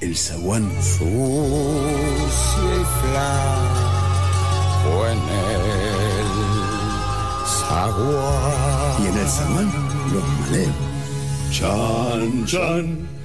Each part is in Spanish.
el zaguán. Sucia y flaco en el zaguán. Y en el zaguán, los maleos. Chan, chan.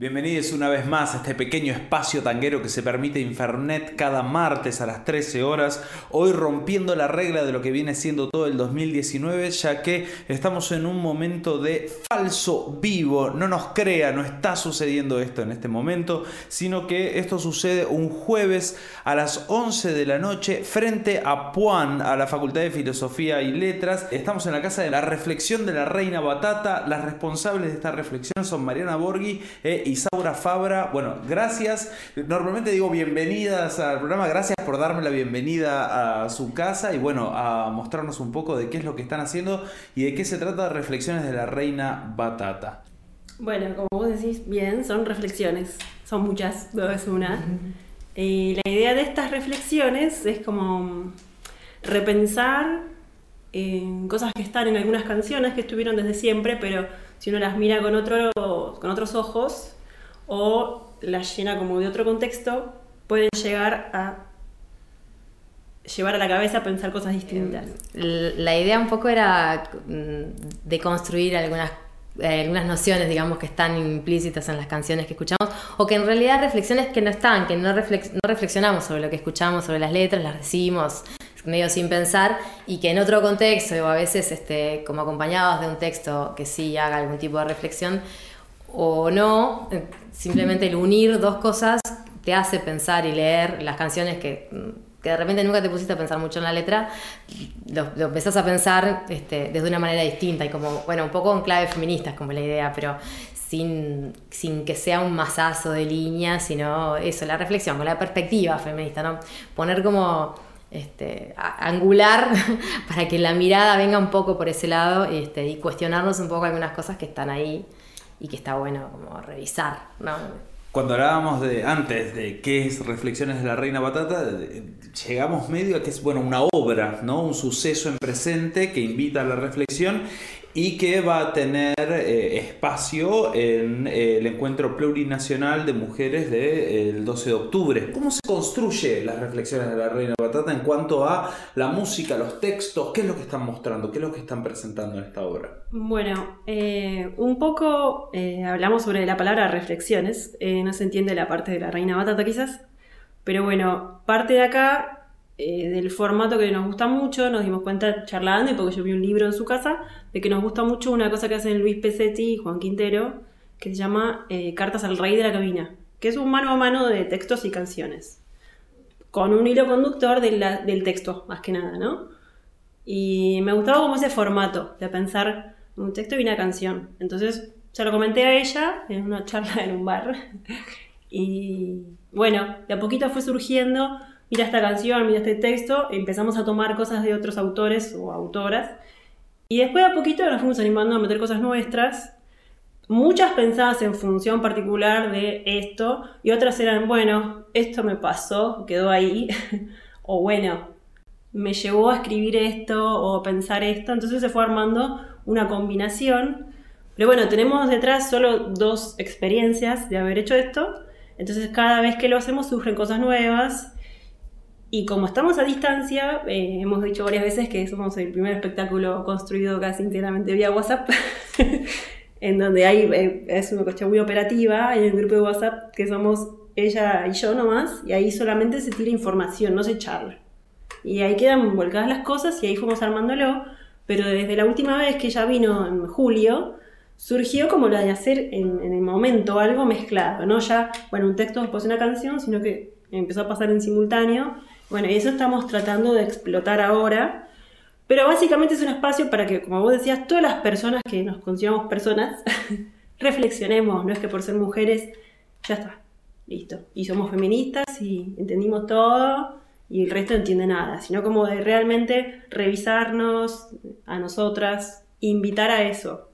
Bienvenidos una vez más a este pequeño espacio tanguero que se permite Infernet cada martes a las 13 horas. Hoy rompiendo la regla de lo que viene siendo todo el 2019, ya que estamos en un momento de falso vivo. No nos crea, no está sucediendo esto en este momento, sino que esto sucede un jueves a las 11 de la noche frente a Puan, a la Facultad de Filosofía y Letras. Estamos en la casa de la reflexión de la Reina Batata. Las responsables de esta reflexión son Mariana Borghi e Isaura Fabra. Bueno, gracias. Normalmente digo bienvenidas al programa. Gracias por darme la bienvenida a su casa y bueno, a mostrarnos un poco de qué es lo que están haciendo y de qué se trata de reflexiones de la reina Batata. Bueno, como vos decís, bien, son reflexiones. Son muchas, no es una. Y la idea de estas reflexiones es como repensar en cosas que están en algunas canciones que estuvieron desde siempre, pero si uno las mira con, otro, con otros ojos, o la llena como de otro contexto, pueden llegar a llevar a la cabeza a pensar cosas distintas. La idea un poco era mm, de construir algunas, eh, algunas nociones, digamos, que están implícitas en las canciones que escuchamos, o que en realidad reflexiones que no están, que no, reflex no reflexionamos sobre lo que escuchamos, sobre las letras, las decimos medio sin pensar y que en otro contexto o a veces este, como acompañados de un texto que sí haga algún tipo de reflexión, o no, eh, simplemente el unir dos cosas te hace pensar y leer las canciones que, mm, que de repente nunca te pusiste a pensar mucho en la letra, lo, lo empezás a pensar este, desde una manera distinta y como, bueno, un poco en clave feminista es como la idea, pero sin, sin que sea un masazo de líneas, sino eso, la reflexión, con la perspectiva feminista, ¿no? Poner como este, angular para que la mirada venga un poco por ese lado este, y cuestionarnos un poco algunas cosas que están ahí y que está bueno como revisar, ¿no? Cuando hablábamos de antes de qué es Reflexiones de la Reina Batata, llegamos medio a que es bueno una obra, ¿no? Un suceso en presente que invita a la reflexión y que va a tener eh, espacio en eh, el encuentro plurinacional de mujeres del 12 de octubre. ¿Cómo se construye las reflexiones de la Reina Batata en cuanto a la música, los textos? ¿Qué es lo que están mostrando? ¿Qué es lo que están presentando en esta obra? Bueno, eh, un poco hablamos sobre la palabra reflexiones. no se entiende la parte de la Reina Batata quizás. Pero bueno, parte de acá eh, del formato que nos gusta mucho, nos dimos cuenta charlando, y porque yo vi un libro en su casa, de que nos gusta mucho una cosa que hacen Luis Pesetti y Juan Quintero, que se llama eh, Cartas al Rey de la Cabina, que es un mano a mano de textos y canciones, con un hilo conductor del texto, más que nada, ¿no? Y me gustaba como ese formato, de pensar un texto y una canción. Entonces se lo comenté a ella en una charla en un bar. y bueno, de a poquito fue surgiendo mira esta canción, mira este texto, empezamos a tomar cosas de otros autores o autoras. Y después a poquito nos fuimos animando a meter cosas nuestras, muchas pensadas en función particular de esto, y otras eran, bueno, esto me pasó, quedó ahí, o bueno, me llevó a escribir esto o pensar esto, entonces se fue armando una combinación. Pero bueno, tenemos detrás solo dos experiencias de haber hecho esto, entonces cada vez que lo hacemos surgen cosas nuevas y como estamos a distancia, eh, hemos dicho varias veces que somos el primer espectáculo construido casi enteramente vía WhatsApp, en donde hay, eh, es una cuestión muy operativa, hay un grupo de WhatsApp que somos ella y yo nomás, y ahí solamente se tira información, no se charla. Y ahí quedan volcadas las cosas y ahí fuimos armándolo, pero desde la última vez que ella vino en julio, surgió como la de hacer en, en el momento algo mezclado, no ya, bueno, un texto después una canción, sino que empezó a pasar en simultáneo bueno, y eso estamos tratando de explotar ahora. Pero básicamente es un espacio para que, como vos decías, todas las personas que nos consideramos personas, reflexionemos. No es que por ser mujeres, ya está. listo. Y somos feministas y entendimos todo y el resto no entiende nada, sino como de realmente revisarnos a nosotras, invitar a eso.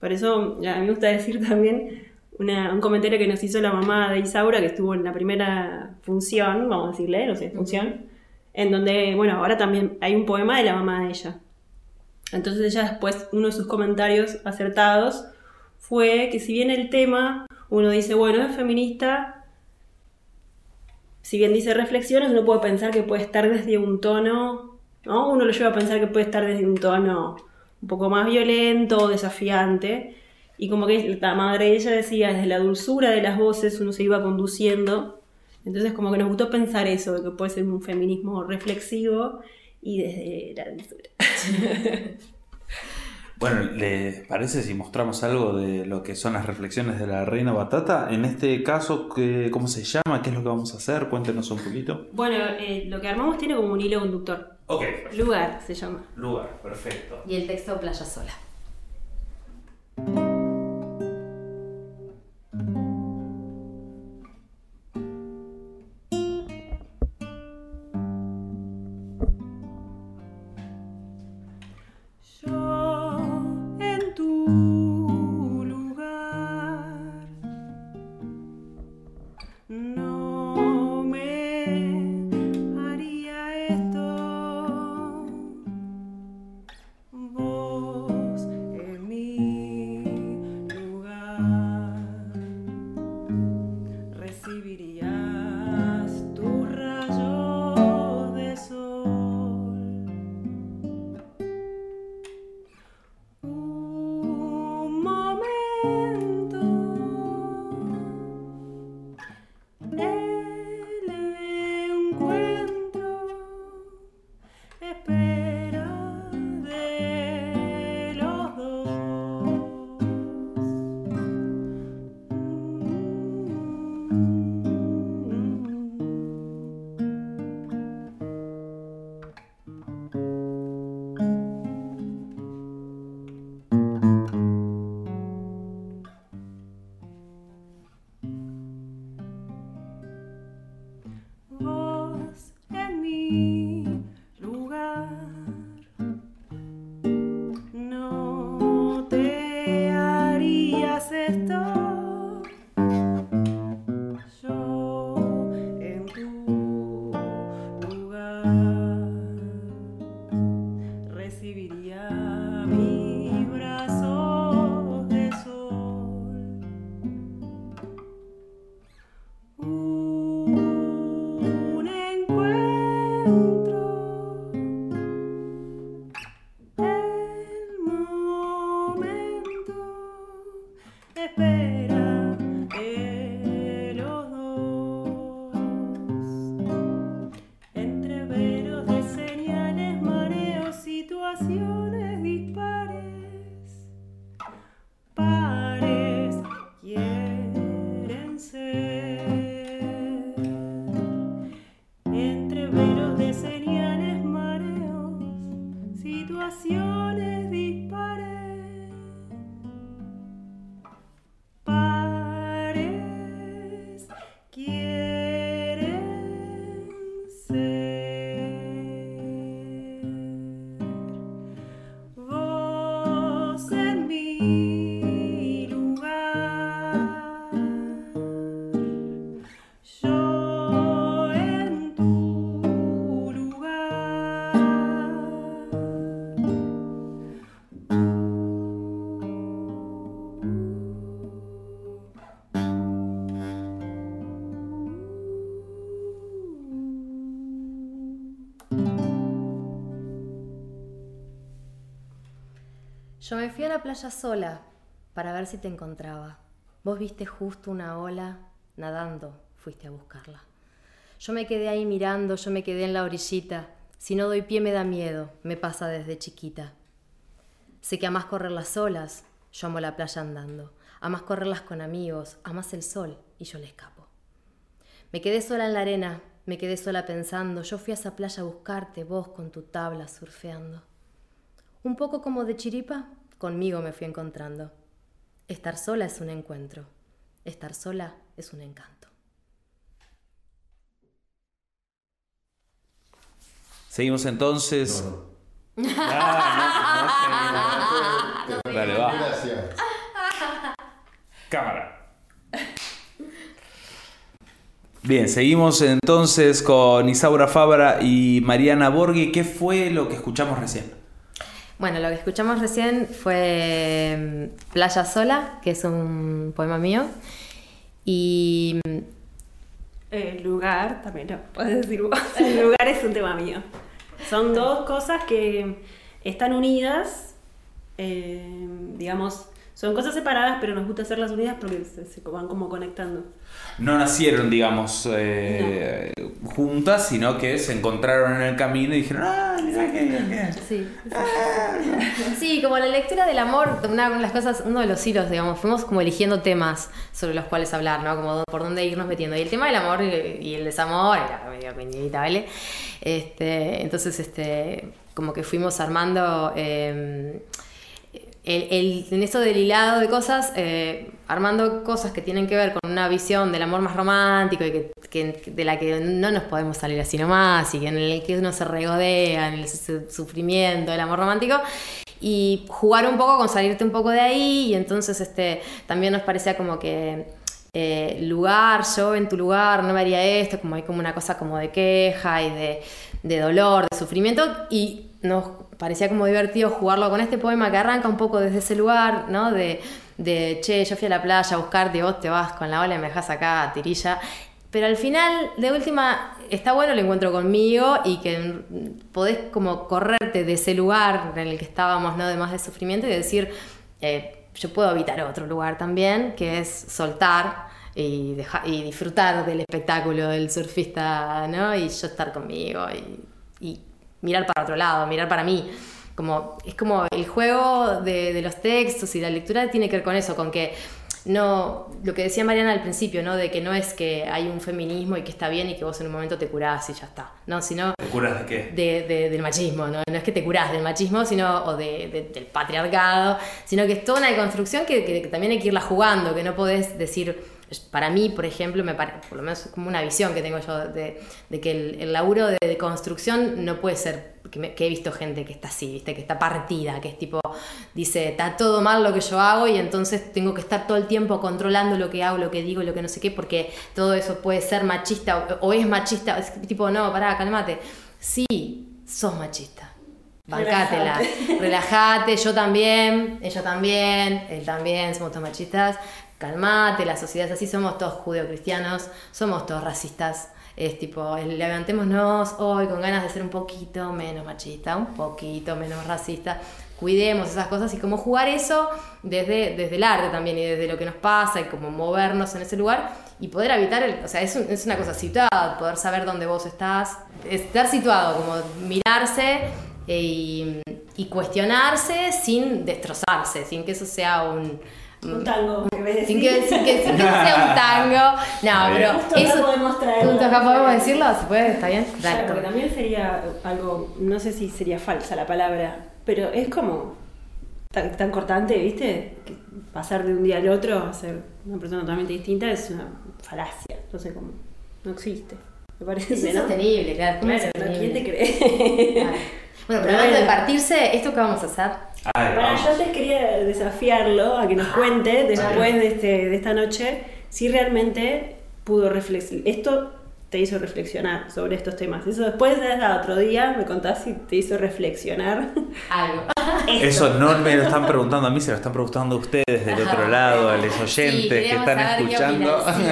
Por eso a me gusta decir también una- un comentario que nos hizo la mamá de Isaura, que estuvo en la primera función, vamos a decirle, no sé, función, en donde, bueno, ahora también hay un poema de la mamá de ella. Entonces ella después, uno de sus comentarios acertados fue que si bien el tema, uno dice, bueno, es feminista, si bien dice reflexiones, uno puede pensar que puede estar desde un tono, ¿no? Uno lo lleva a pensar que puede estar desde un tono un poco más violento desafiante. Y como que la madre de ella decía, desde la dulzura de las voces uno se iba conduciendo. Entonces como que nos gustó pensar eso, de que puede ser un feminismo reflexivo y desde la dulzura. Bueno, ¿les parece si mostramos algo de lo que son las reflexiones de la reina batata? En este caso, ¿qué- ¿cómo se llama? ¿Qué es lo que vamos a hacer? Cuéntenos un poquito. Bueno, eh, lo que armamos tiene como un hilo conductor. Ok, Lugar se llama. lugar, perfecto. Y el texto Playa Sola. Yo me fui a la playa sola para ver si te encontraba. Vos viste justo una ola, nadando, fuiste a buscarla. Yo me quedé ahí mirando, yo me quedé en la orillita. Si no doy pie me da miedo, me pasa desde chiquita. Sé que amás correr las olas, yo amo la playa andando. Amás correrlas con amigos, amás el sol y yo le escapo. Me quedé sola en la arena, me quedé sola pensando. Yo fui a esa playa a buscarte, vos con tu tabla surfeando. Un poco como de chiripa, conmigo me fui encontrando. Estar sola es un encuentro. Estar sola es un encanto. Seguimos entonces. Dale, va. Gracias. Cámara. Bien, seguimos entonces con Isaura Fabra y Mariana Borghi. ¿Qué fue lo que escuchamos recién? Bueno, lo que escuchamos recién fue mm, Playa Sola, que es un poema mío. Y El lugar, también lo puedes decir vos. El lugar es un tema mío. Son dos cosas que están unidas, eh, digamos, son cosas separadas, pero nos gusta hacerlas unidas porque se, se van como conectando. No nacieron, digamos, eh, juntas, sino que se encontraron en el camino y dijeron, ah, mira qué bien, qué". Sí. Sí, como la lectura del amor, una de las cosas, uno de los hilos, digamos, fuimos como eligiendo temas sobre los cuales hablar, ¿no? Como por dónde irnos metiendo. Y el tema del amor y y el desamor era medio inevitable. Este, entonces, este, como que fuimos armando. eh, en esto del hilado de cosas, eh, armando cosas que tienen que ver con una visión del amor más romántico y de la que no nos podemos salir así nomás y en el que uno se regodea, en el su- sufrimiento del amor romántico y jugar un poco con salirte un poco de ahí y entonces este también nos parecía como que eh, lugar, yo en tu lugar no me haría esto, como hay como una cosa como de queja y de dolor, de sufrimiento, y nos parecía como divertido jugarlo con este poema que arranca un poco desde ese lugar, ¿no? De, de che, yo fui a la playa a buscarte vos te vas con la ola y me dejas acá, tirilla. Pero al final, de última, está bueno el encuentro conmigo y que podés como correrte de ese lugar en el que estábamos, ¿no? De más de sufrimiento y decir, eh, yo puedo habitar otro lugar también, que es soltar y, deja- y disfrutar del espectáculo del surfista, ¿no? Y yo estar conmigo y, y mirar para otro lado, mirar para mí. Como, es como el juego de, de los textos y la lectura tiene que ver con eso, con que no, lo que decía Mariana al principio, ¿no? De que no es que hay un feminismo y que está bien y que vos en un momento te curás y ya está, ¿no? Sino ¿Te curas de qué? de- de- del machismo, ¿no? No es que te curás del machismo, sino, o de- de- del patriarcado, sino que es toda una deconstrucción que, que también hay que irla jugando, que no podés decir, para mí, por ejemplo, me pare- por lo menos es como una visión que tengo yo de, de que el, el laburo de, de construcción no puede ser, que, me- que he visto gente que está así, ¿viste? que está partida, que es tipo, dice, está todo mal lo que yo hago y entonces tengo que estar todo el tiempo controlando lo que hago, lo que digo, lo que no sé qué, porque todo eso puede ser machista o, o es machista, es tipo, no, pará, calmate. Sí, sos machista. Bancátela, relájate, yo también, ella también, él también, somos todos machistas. Calmate, la sociedad es así, somos todos judeocristianos, somos todos racistas. Es tipo, levantémonos hoy con ganas de ser un poquito menos machista, un poquito menos racista. Cuidemos esas cosas y cómo jugar eso desde, desde el arte también y desde lo que nos pasa y cómo movernos en ese lugar y poder habitar, el, o sea, es, un- es una cosa situada, poder saber dónde vos estás, estar situado, como mirarse y, y cuestionarse sin destrozarse, sin que eso sea un... Un tango, que Sin que, sin que- sin que eso sea un tango. No, pero Justo acá eso. podemos traerlo. Justo acá podemos decirlo, ¿se puede? ¿Está bien? Dale, Claro, porque también sería algo, no sé si sería falsa la palabra, pero es como tan, tan cortante, ¿viste? Que pasar de un día al otro a ser una persona totalmente distinta es una falacia, no sé cómo, no existe, me parece, Es ¿no? insostenible, claro. ¿cómo es Claro, ¿no? ¿quién te cree? Claro. Bueno, pero hablando de partirse, ¿esto qué vamos a hacer? Ay, vamos. yo antes quería desafiarlo a que nos cuente después de, este, de esta noche si realmente pudo reflexionar. Esto te hizo reflexionar sobre estos temas. Eso después de otro día me contás si te hizo reflexionar. Algo. Eso no me lo están preguntando a mí, se lo están preguntando a ustedes del otro lado, a los oyentes Sí, que están escuchando. sí.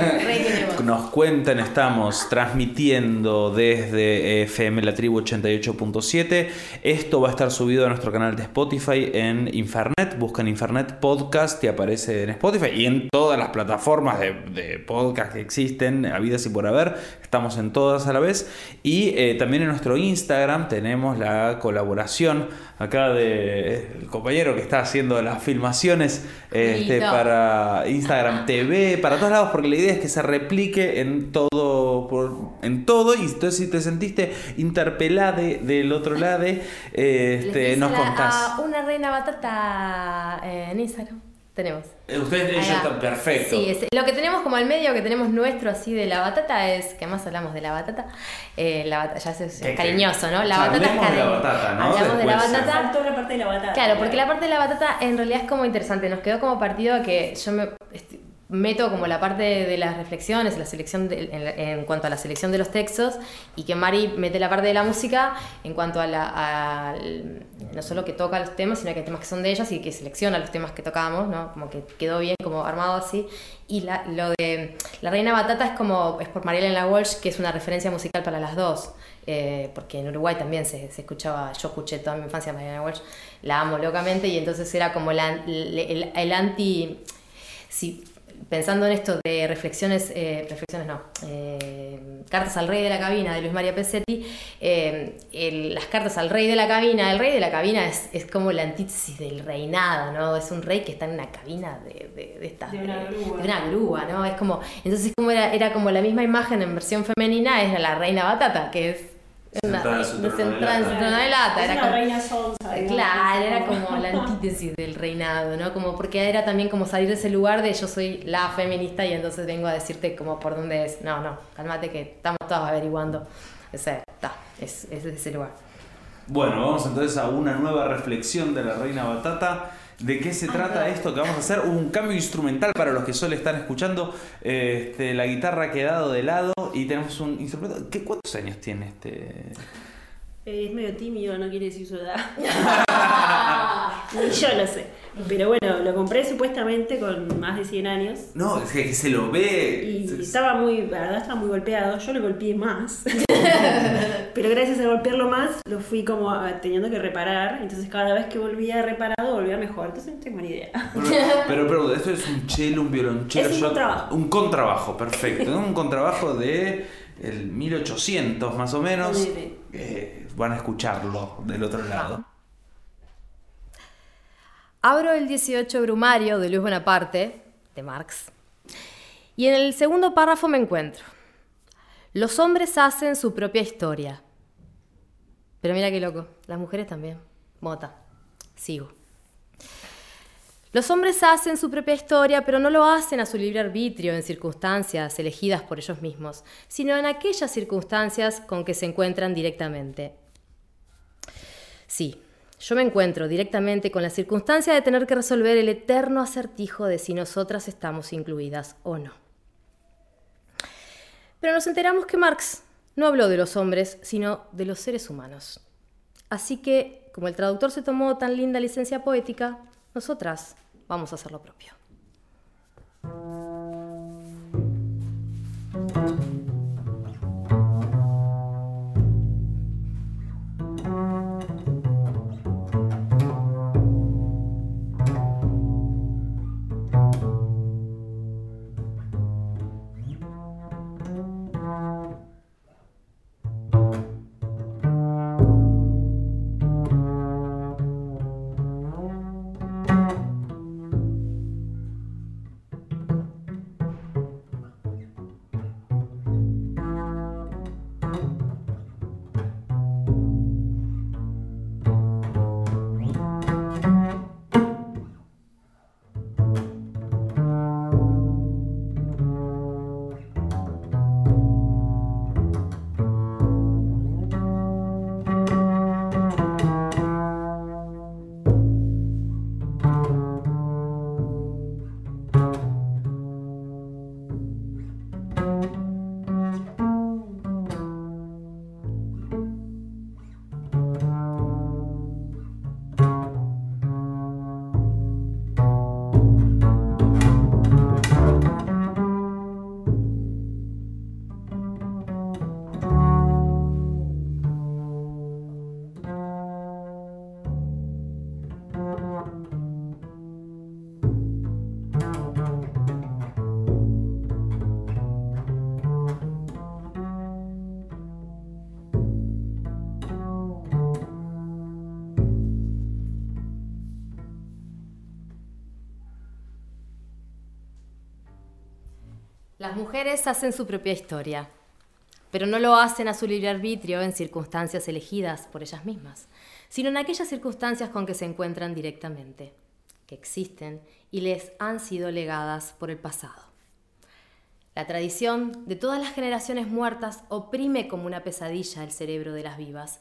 Nos cuentan, estamos transmitiendo desde FM La Tribu 88.7. Esto va a estar subido a nuestro canal de Spotify en Infernet. Buscan Infernet Podcast y aparece en Spotify y en todas las plataformas de, podcast que existen, habidas y por haber. Estamos en todas a la vez. Y eh, también en nuestro Instagram tenemos la colaboración acá del compañero que está haciendo las filmaciones este, para Instagram TV, para todos lados, porque la idea es que se replique en todo, por- en todo, y entonces si te sentiste interpelada del otro lado, este, nos contás. a una reina batata en Instagram. Tenemos. Eh, Ustedes, ellos están perfectos. Sí, es- lo que tenemos como al medio, que tenemos nuestro así de la batata es, que además hablamos de la batata, eh, la batata ya es, es que- cariñoso, ¿no? La batata es de la batata, ¿no? Hablamos de la Después, batata. La parte de la batata. Claro, porque la parte de la batata en realidad es como interesante. Nos quedó como partido que yo me este, meto como la parte de las reflexiones, la selección de- en, en cuanto a la selección de los textos, y que Mari mete la parte de la música en cuanto a la. no solo que toca los temas, sino que hay temas que son de ellas y que selecciona los temas que tocamos, ¿no? Como que quedó bien, como armado así. Y la- lo de La Reina Batata es como. es por Mariela Walsh, que es una referencia musical para las dos. eh, porque en Uruguay también se, escuchaba, yo escuché toda mi infancia a Walsh, la amo locamente y entonces era como la- el, el- el anti, si, pensando en esto de reflexiones, eh, reflexiones no, eh, cartas al rey de la cabina de Luis María Pesetti, eh, el- las cartas al rey de la cabina, el rey de la cabina es, es como la antítesis del reinado, ¿no? Es un rey que está en una cabina de, de, de estas- De una grúa. de una grúa, ¿no? Es como, entonces como era, era como la misma imagen en versión femenina, es la reina batata, que es una de lata. era como- reina sonsa. digamos. Claro, era como la antítesis del reinado, ¿no? Como porque era también como salir de ese lugar de yo soy la feminista y entonces vengo a decirte como por dónde es. No, no, cálmate que estamos todos averiguando. Ese, está, es, es de ese lugar. Bueno, vamos entonces a una nueva reflexión de la Reina Batata. ¿De qué se trata esto que vamos a hacer? Un cambio instrumental para los que solo están escuchando. Este, la guitarra ha quedado de lado y tenemos un instrumento. ¿Qué, ¿Cuántos años tiene este? Eh, Es medio tímido, no quiere decir su edad. Ni yo lo sé. Pero bueno, lo compré supuestamente con más de 100 años. No, es que se lo ve. Y estaba muy, la verdad estaba muy golpeado, yo lo golpeé más. Pero gracias a golpearlo más, lo fui como ah, teniendo que reparar. Entonces cada vez que volvía reparado, volvía mejor. Entonces no tengo ni idea. Pero, pero esto es un cello, un violonchelo. Es un contrabajo. Un contrabajo, perfecto. Un contrabajo de el 1800 más o menos. Eh, van a escucharlo del otro lado. Abro el 18 Brumario de Luis Bonaparte, de Marx, y en el segundo párrafo me encuentro. Los hombres hacen su propia historia. Pero mira qué loco, las mujeres también. Mota, sigo. Los hombres hacen su propia historia, pero no lo hacen a su libre arbitrio en circunstancias elegidas por ellos mismos, sino en aquellas circunstancias con que se encuentran directamente. Sí, yo me encuentro directamente con la circunstancia de tener que resolver el eterno acertijo de si nosotras estamos incluidas o no. Pero nos enteramos que Marx no habló de los hombres, sino de los seres humanos. Así que, como el traductor se tomó tan linda licencia poética, nosotras vamos a hacer lo propio. Las mujeres hacen su propia historia, pero no lo hacen a su libre arbitrio en circunstancias elegidas por ellas mismas, sino en aquellas circunstancias con que se encuentran directamente. que existen y les han sido legadas por el pasado. La tradición de todas las generaciones muertas oprime como una pesadilla el cerebro de las vivas,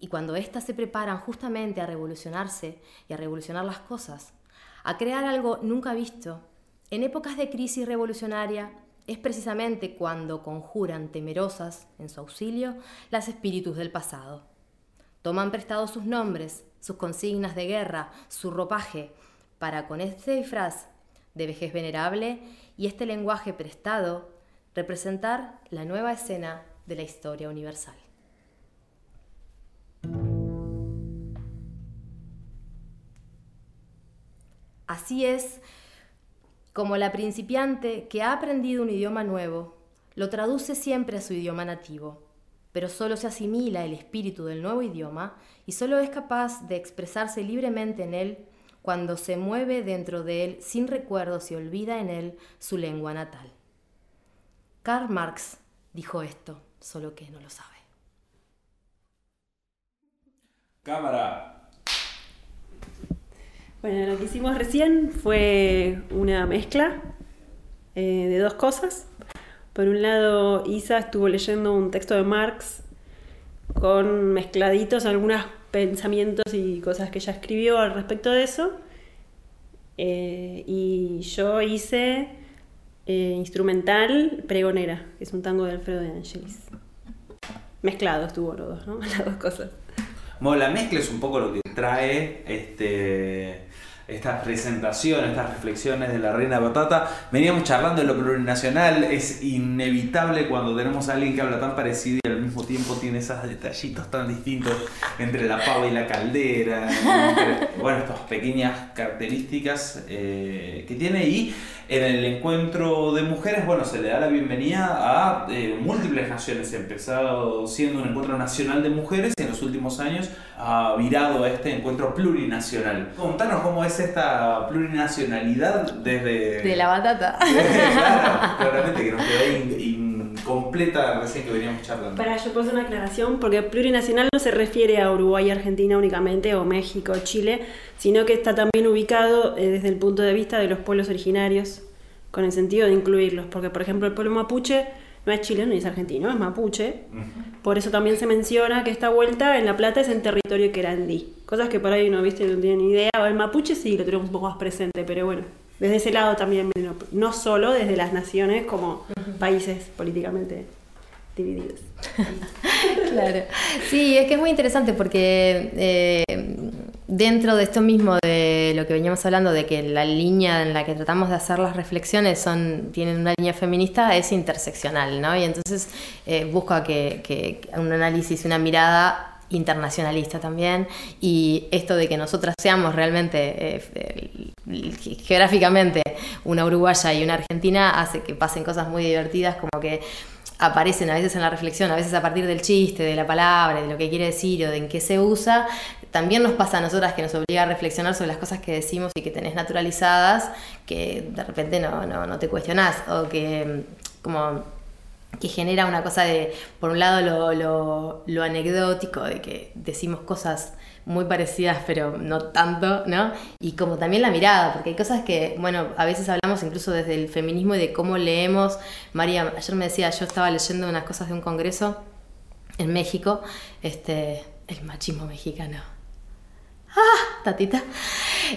y cuando éstas se preparan justamente a revolucionarse y a revolucionar las cosas, a crear algo nunca visto, en épocas de crisis revolucionaria es precisamente cuando conjuran temerosas en su auxilio las espíritus del pasado. Toman prestados sus nombres, sus consignas de guerra, su ropaje, para con este disfraz de vejez venerable y este lenguaje prestado representar la nueva escena de la historia universal. Así es como la principiante que ha aprendido un idioma nuevo, lo traduce siempre a su idioma nativo, pero solo se asimila el espíritu del nuevo idioma y solo es capaz de expresarse libremente en él cuando se mueve dentro de él sin recuerdos y olvida en él su lengua natal. Karl Marx dijo esto, solo que no lo sabe. Cámara. Bueno, lo que hicimos recién fue una mezcla eh, de dos cosas. Por un lado, Isa estuvo leyendo un texto de Marx con mezcladitos algunos pensamientos y cosas que ella escribió al respecto de eso. Eh, y yo hice eh, instrumental Pregonera, que es un tango de Alfredo de Angelis. Mezclado estuvo los dos, ¿no? Las dos cosas. Bueno, la mezcla es un poco lo que trae este, estas presentaciones, estas reflexiones de la Reina Batata. Veníamos charlando de lo plurinacional, es inevitable cuando tenemos a alguien que habla tan parecido y al mismo tiempo tiene esos detallitos tan distintos entre la pava y la caldera, entre, bueno, estas pequeñas características eh, que tiene y en el encuentro de mujeres, bueno, se le da la bienvenida a eh, múltiples naciones, empezado siendo un encuentro nacional de mujeres y en los últimos años ha virado a este encuentro plurinacional. Contanos cómo es esta plurinacionalidad desde... De la batata. claro, claramente que nos quedó incompleta recién que veníamos charlando. Para yo puedo hacer una aclaración, porque plurinacional no se refiere a Uruguay y Argentina únicamente, o México, Chile, sino que está también ubicado eh, desde el punto de vista de los pueblos originarios, con el sentido de incluirlos, porque por ejemplo el pueblo mapuche no es chileno ni es argentino, es mapuche. Por eso también se menciona que esta vuelta en La Plata es en territorio querandí. Cosas que por ahí no viste, no tienen ni idea. O el mapuche sí lo tenemos un poco más presente, pero bueno, desde ese lado también, no solo desde las naciones como países políticamente divididos. claro. Sí, es que es muy interesante porque eh, dentro de esto mismo de lo que veníamos hablando, de que la línea en la que tratamos de hacer las reflexiones son, tienen una línea feminista, es interseccional, ¿no? Y entonces eh, busca que, un análisis, una mirada internacionalista también y esto de que nosotras seamos realmente eh, geográficamente una uruguaya y una argentina hace que pasen cosas muy divertidas como que aparecen a veces en la reflexión, a veces a partir del chiste, de la palabra, de lo que quiere decir o de en qué se usa, también nos pasa a nosotras que nos obliga a reflexionar sobre las cosas que decimos y que tenés naturalizadas, que de repente no, no, no te cuestionás, o que como que genera una cosa de, por un lado, lo, lo, lo anecdótico, de que decimos cosas muy parecidas, pero no tanto, ¿no? Y como también la mirada, porque hay cosas que, bueno, a veces hablamos incluso desde el feminismo y de cómo leemos. María, ayer me decía, yo estaba leyendo unas cosas de un congreso en México, este, el machismo mexicano. ¡Ah! Tatita.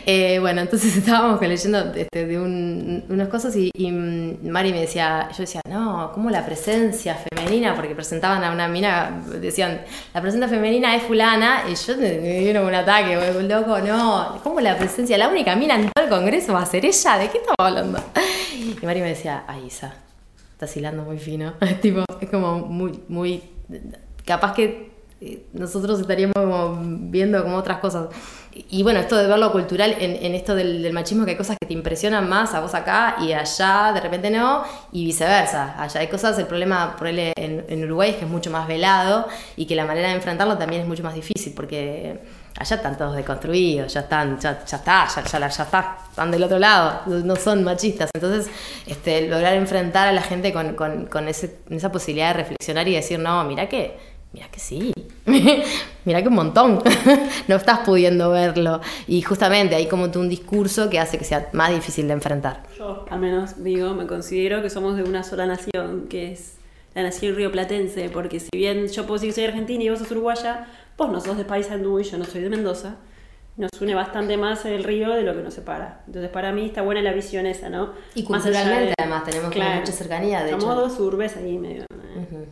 Eh, bueno, entonces estábamos leyendo este, de unas cosas y, Mari me decía, yo decía, no, ¿cómo la presencia femenina? Porque presentaban a una mina, decían, la presencia femenina es fulana, y yo me dieron un ataque, loco, no, ¿cómo la presencia? La única mina en todo el congreso va a ser ella, ¿de qué estamos hablando? Y Mari me decía, ay, Isa, estás hilando muy fino. tipo, es como muy, muy, capaz que nosotros estaríamos viendo como otras cosas. Y bueno, esto de ver lo cultural en, esto del, machismo, que hay cosas que te impresionan más a vos acá y allá de repente no, y viceversa. Allá hay cosas, el problema por él en, Uruguay es que es mucho más velado y que la manera de enfrentarlo también es mucho más difícil, porque allá están todos deconstruidos, ya están, ya, ya está, ya, ya, ya, está, están del otro lado, no son machistas. Entonces, este, lograr enfrentar a la gente con, con, con ese, esa posibilidad de reflexionar y decir, no, mira que Mira que sí, mira que un montón, no estás pudiendo verlo. Y justamente hay como un discurso que hace que sea más difícil de enfrentar. Yo, al menos, digo, me considero que somos de una sola nación, que es la nación rioplatense, porque si bien yo puedo decir que soy argentina y vos sos uruguaya, vos no sos de Paysandú y yo no soy de Mendoza nos une bastante más el río de lo que nos separa. Entonces, para mí está buena la visión esa, ¿no? Y culturalmente, además, tenemos mucha cercanía, de hecho. dos urbes ahí medio.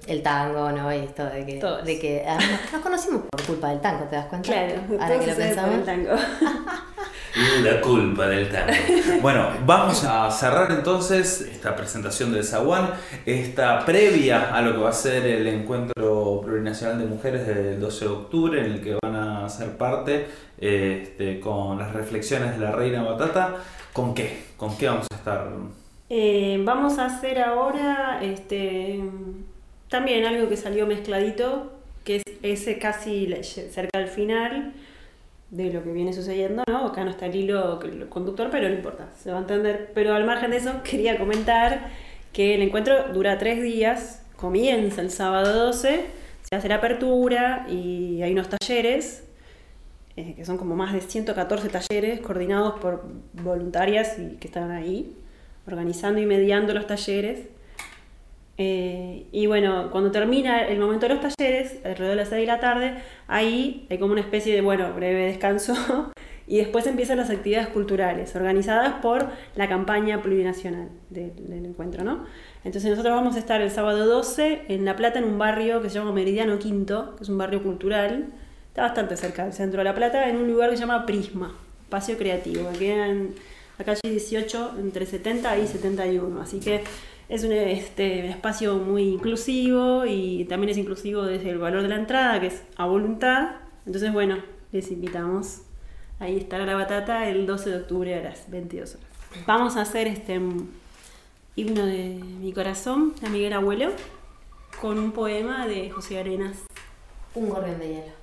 El tango, ¿no? Y esto de que. De que nos conocimos por culpa del tango, ¿te das cuenta? Claro, ahora que lo pensamos. El tango. La culpa del tango. Bueno, vamos a cerrar entonces esta presentación del Zaguán, esta previa a lo que va a ser el encuentro plurinacional de mujeres del 12 de octubre, en el que van a ser parte este, con las reflexiones de la reina Batata. ¿Con qué? ¿Con qué vamos a estar? Eh, vamos a hacer ahora este, también algo que salió mezcladito, que es ese casi cerca del final de lo que viene sucediendo, ¿no? Acá no está el hilo conductor, pero no importa, se va a entender. Pero al margen de eso, quería comentar que el encuentro dura tres días, comienza el sábado 12, se hace la apertura y hay unos talleres eh, que son como más de 114 talleres coordinados por voluntarias y que están ahí, organizando y mediando los talleres. Eh, y bueno, cuando termina el momento de los talleres, alrededor de las 6 de la tarde, ahí hay como una especie de, bueno, breve descanso y después empiezan las actividades culturales organizadas por la campaña plurinacional del, encuentro, ¿no? Entonces nosotros vamos a estar el sábado 12 en La Plata, en un barrio que se llama Meridiano Quinto, que es un barrio cultural, Está bastante cerca del centro de La Plata, en un lugar que se llama Prisma, espacio creativo, que queda en la calle 18, entre 70 y 71. Así que es un este, espacio muy inclusivo y también es inclusivo desde el valor de la entrada, que es a voluntad. Entonces, bueno, les invitamos. Ahí estará la batata el 12 de octubre a las 22 horas. Vamos a hacer este himno de mi corazón, de Miguel Abuelo, con un poema de José Arenas. Un gorrión de hielo.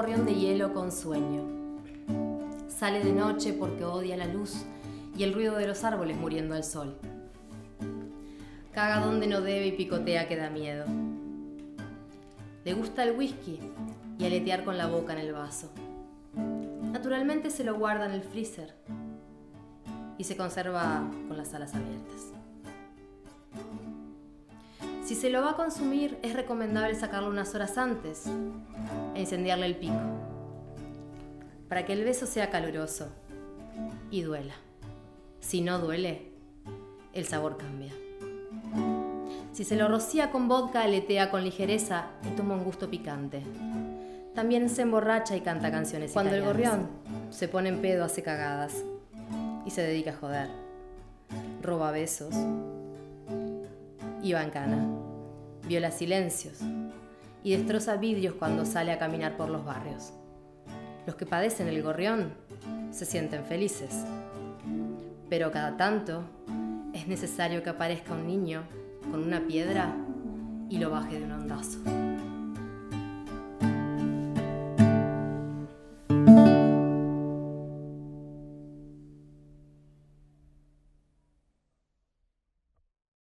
gorrión de hielo con sueño. Sale de noche porque odia la luz y el ruido de los árboles muriendo al sol. Caga donde no debe y picotea que da miedo. Le gusta el whisky y aletear con la boca en el vaso. Naturalmente se lo guarda en el freezer y se conserva con las alas abiertas. Si se lo va a consumir, es recomendable sacarlo unas horas antes e incendiarle el pico, para que el beso sea caluroso y duela. Si no duele, el sabor cambia. Si se lo rocía con vodka, aletea con ligereza y toma un gusto picante. También se emborracha y canta canciones Cuando el gorrión se pone en pedo, hace cagadas y se dedica a joder. Roba besos y bancana. Viola silencios y destroza vidrios cuando sale a caminar por los barrios. Los que padecen el gorrión se sienten felices. Pero cada tanto es necesario que aparezca un niño con una piedra y lo baje de un ondazo.